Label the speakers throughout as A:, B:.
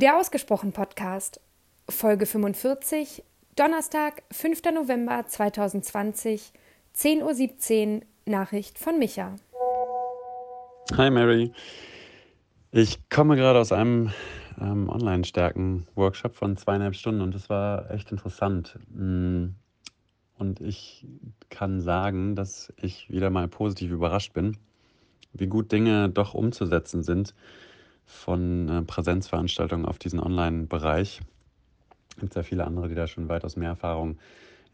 A: Der Ausgesprochen Podcast, Folge 45, Donnerstag, 5. November 2020, 10.17 Uhr, Nachricht von Micha.
B: Hi Mary. Ich komme gerade aus einem ähm, Online-Stärken-Workshop von zweieinhalb Stunden und es war echt interessant. Mm, und ich kann sagen, dass ich wieder mal positiv überrascht bin, wie gut Dinge doch umzusetzen sind von äh, Präsenzveranstaltungen auf diesen Online-Bereich. Es gibt sehr viele andere, die da schon weitaus mehr Erfahrung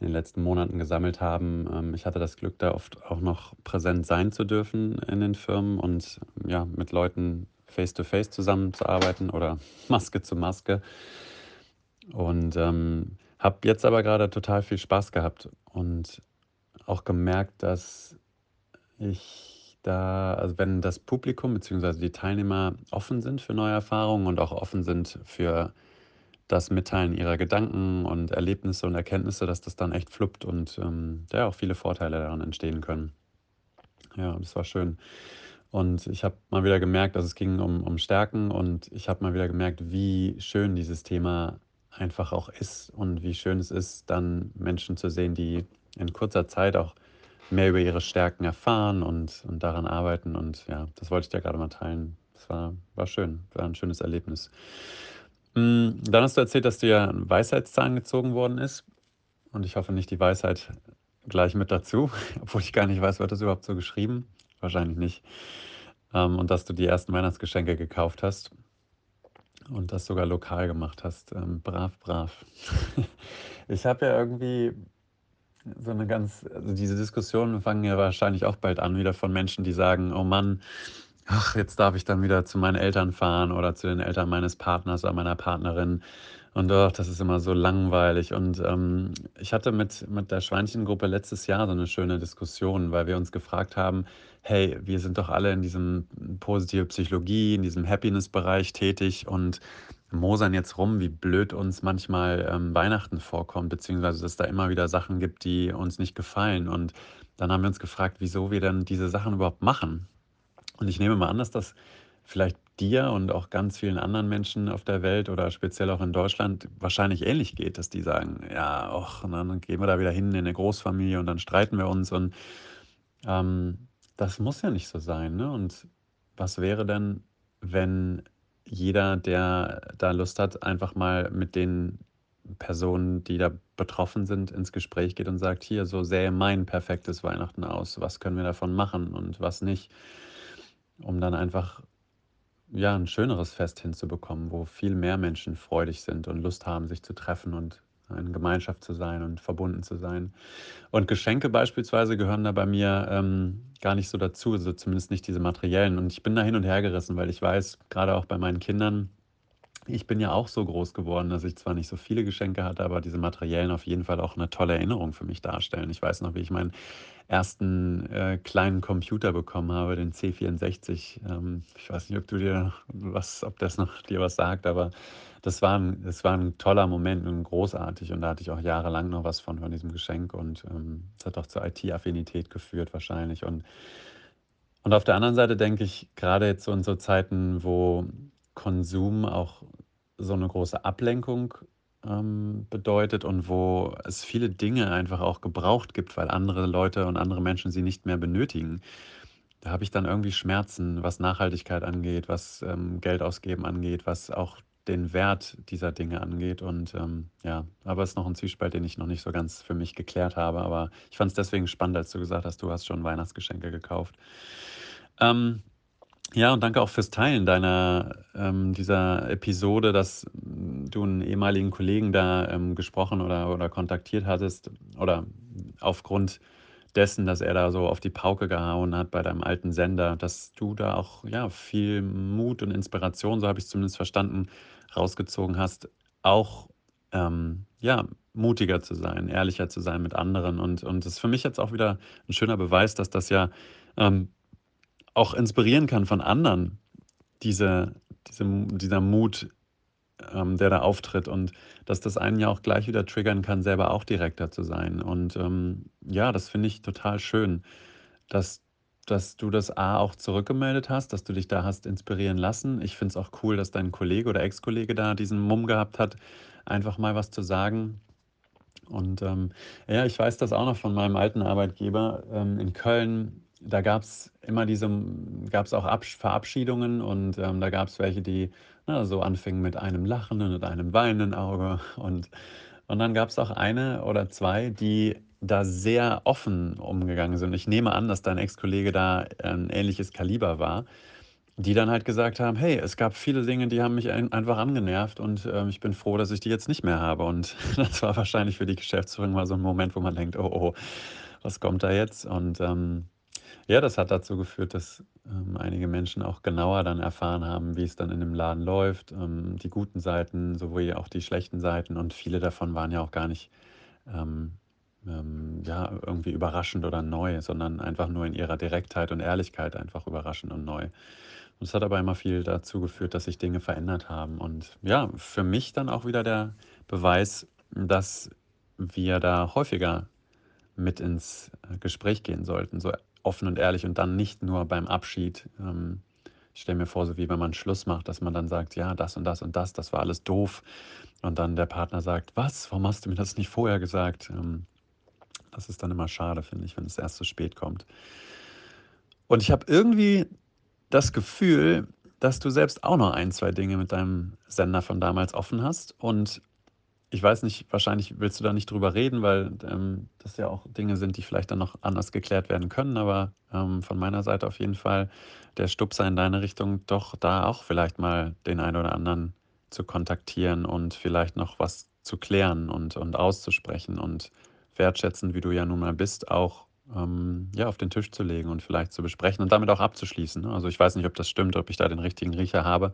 B: in den letzten Monaten gesammelt haben. Ähm, ich hatte das Glück, da oft auch noch präsent sein zu dürfen in den Firmen und ja, mit Leuten face-to-face -face zusammenzuarbeiten oder Maske zu Maske. Und ähm, habe jetzt aber gerade total viel Spaß gehabt und auch gemerkt, dass ich da, also wenn das Publikum bzw. die Teilnehmer offen sind für neue Erfahrungen und auch offen sind für das Mitteilen ihrer Gedanken und Erlebnisse und Erkenntnisse, dass das dann echt fluppt und ähm, ja auch viele Vorteile daran entstehen können. Ja, das war schön. Und ich habe mal wieder gemerkt, dass es ging um, um Stärken und ich habe mal wieder gemerkt, wie schön dieses Thema einfach auch ist und wie schön es ist, dann Menschen zu sehen, die in kurzer Zeit auch mehr über ihre Stärken erfahren und, und daran arbeiten. Und ja, das wollte ich dir gerade mal teilen. Das war, war schön, war ein schönes Erlebnis. Mm, dann hast du erzählt, dass dir ein Weisheitszahn gezogen worden ist. Und ich hoffe nicht die Weisheit gleich mit dazu, obwohl ich gar nicht weiß, wird das überhaupt so geschrieben? Wahrscheinlich nicht. Ähm, und dass du die ersten Weihnachtsgeschenke gekauft hast und das sogar lokal gemacht hast. Ähm, brav, brav. ich habe ja irgendwie so eine ganz, also diese Diskussionen fangen ja wahrscheinlich auch bald an, wieder von Menschen, die sagen, oh Mann, ach, jetzt darf ich dann wieder zu meinen Eltern fahren oder zu den Eltern meines Partners oder meiner Partnerin. Und doch, das ist immer so langweilig. Und ähm, ich hatte mit, mit der Schweinchengruppe letztes Jahr so eine schöne Diskussion, weil wir uns gefragt haben, hey, wir sind doch alle in diesem positive Psychologie, in diesem Happiness-Bereich tätig und mosern jetzt rum, wie blöd uns manchmal ähm, Weihnachten vorkommt, beziehungsweise dass da immer wieder Sachen gibt, die uns nicht gefallen. Und dann haben wir uns gefragt, wieso wir dann diese Sachen überhaupt machen. Und ich nehme mal an, dass das vielleicht dir und auch ganz vielen anderen Menschen auf der Welt oder speziell auch in Deutschland wahrscheinlich ähnlich geht, dass die sagen, ja, och, dann gehen wir da wieder hin in eine Großfamilie und dann streiten wir uns. Und ähm, das muss ja nicht so sein. Ne? Und was wäre denn, wenn jeder, der da Lust hat, einfach mal mit den Personen, die da betroffen sind, ins Gespräch geht und sagt, hier, so sähe mein perfektes Weihnachten aus, was können wir davon machen und was nicht, um dann einfach ja, ein schöneres Fest hinzubekommen, wo viel mehr Menschen freudig sind und Lust haben, sich zu treffen und in Gemeinschaft zu sein und verbunden zu sein. Und Geschenke beispielsweise gehören da bei mir ähm, gar nicht so dazu, also zumindest nicht diese materiellen. Und ich bin da hin und her gerissen, weil ich weiß, gerade auch bei meinen Kindern, ich bin ja auch so groß geworden, dass ich zwar nicht so viele Geschenke hatte, aber diese materiellen auf jeden Fall auch eine tolle Erinnerung für mich darstellen. Ich weiß noch, wie ich meinen ersten äh, kleinen Computer bekommen habe, den C64. Ähm, ich weiß nicht, ob du dir was, ob das noch dir was sagt, aber das war ein, das war ein toller Moment und großartig. Und da hatte ich auch jahrelang noch was von, von diesem Geschenk. Und ähm, es ähm, hat auch zur IT-Affinität geführt wahrscheinlich. Und, und auf der anderen Seite denke ich, gerade jetzt so in so Zeiten, wo Konsum auch so eine große Ablenkung ähm, bedeutet und wo es viele Dinge einfach auch gebraucht gibt, weil andere Leute und andere Menschen sie nicht mehr benötigen. Da habe ich dann irgendwie Schmerzen, was Nachhaltigkeit angeht, was ähm, Geld ausgeben angeht, was auch den Wert dieser Dinge angeht. Und ähm, ja, aber es ist noch ein Zwiespalt, den ich noch nicht so ganz für mich geklärt habe. Aber ich fand es deswegen spannend, als du gesagt hast, du hast schon Weihnachtsgeschenke gekauft. Ähm, ja, und danke auch fürs Teilen deiner ähm, dieser Episode, dass du einen ehemaligen Kollegen da ähm, gesprochen oder, oder kontaktiert hattest oder aufgrund dessen, dass er da so auf die Pauke gehauen hat bei deinem alten Sender, dass du da auch ja viel Mut und Inspiration, so habe ich es zumindest verstanden, rausgezogen hast, auch ähm, ja mutiger zu sein, ehrlicher zu sein mit anderen. Und und das ist für mich jetzt auch wieder ein schöner Beweis, dass das ja ähm, auch inspirieren kann von anderen, diese, diese, dieser Mut, ähm, der da auftritt und dass das einen ja auch gleich wieder triggern kann, selber auch direkter zu sein. Und ähm, ja, das finde ich total schön, dass dass du das A auch zurückgemeldet hast, dass du dich da hast inspirieren lassen. Ich finde es auch cool, dass dein Kollege oder Ex-Kollege da diesen Mumm gehabt hat, einfach mal was zu sagen. Und ähm, ja, ich weiß das auch noch von meinem alten Arbeitgeber ähm, in Köln. Da gab es immer diese, gab es auch Absch Verabschiedungen und ähm, da gab es welche, die na, so anfingen mit einem lachenden und einem weinenden Auge. Und, und dann gab es auch eine oder zwei, die da sehr offen umgegangen sind. Ich nehme an, dass dein Ex-Kollege da ein ähnliches Kaliber war, die dann halt gesagt haben, hey, es gab viele Dinge, die haben mich einfach angenervt und äh, ich bin froh, dass ich die jetzt nicht mehr habe. Und das war wahrscheinlich für die Geschäftsführung mal so ein Moment, wo man denkt, oh, oh, was kommt da jetzt? Und ähm, ja, das hat dazu geführt, dass ähm, einige Menschen auch genauer dann erfahren haben, wie es dann in dem Laden läuft, ähm, die guten Seiten, sowohl auch die schlechten Seiten. Und viele davon waren ja auch gar nicht ähm, ähm, ja, irgendwie überraschend oder neu, sondern einfach nur in ihrer Direktheit und Ehrlichkeit einfach überraschend und neu. Und es hat aber immer viel dazu geführt, dass sich Dinge verändert haben. Und ja, für mich dann auch wieder der Beweis, dass wir da häufiger mit ins äh, Gespräch gehen sollten, so offen und ehrlich und dann nicht nur beim Abschied. Ähm, ich stelle mir vor, so wie wenn man Schluss macht, dass man dann sagt, ja, das und das und das, das war alles doof. Und dann der Partner sagt, was, warum hast du mir das nicht vorher gesagt? Ähm, das ist dann immer schade, finde ich, wenn es erst zu spät kommt. Und ich habe irgendwie das Gefühl, dass du selbst auch noch ein, zwei Dinge mit deinem Sender von damals offen hast. Und ich weiß nicht, wahrscheinlich willst du da nicht drüber reden, weil ähm, das ja auch Dinge sind, die vielleicht dann noch anders geklärt werden können. Aber ähm, von meiner Seite auf jeden Fall der Stupser in deine Richtung, doch da auch vielleicht mal den einen oder anderen zu kontaktieren und vielleicht noch was zu klären und, und auszusprechen und wertschätzend, wie du ja nun mal bist, auch ähm, ja, auf den Tisch zu legen und vielleicht zu besprechen und damit auch abzuschließen. Ne? Also ich weiß nicht, ob das stimmt, ob ich da den richtigen Riecher habe.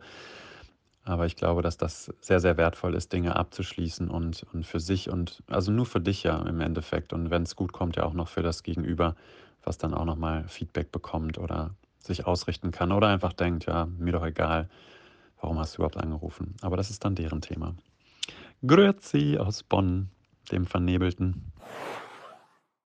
B: Aber ich glaube, dass das sehr, sehr wertvoll ist, Dinge abzuschließen und, und für sich und also nur für dich ja im Endeffekt. Und wenn es gut kommt, ja auch noch für das Gegenüber, was dann auch nochmal Feedback bekommt oder sich ausrichten kann oder einfach denkt, ja, mir doch egal, warum hast du überhaupt angerufen. Aber das ist dann deren Thema. Grüezi aus Bonn dem Vernebelten.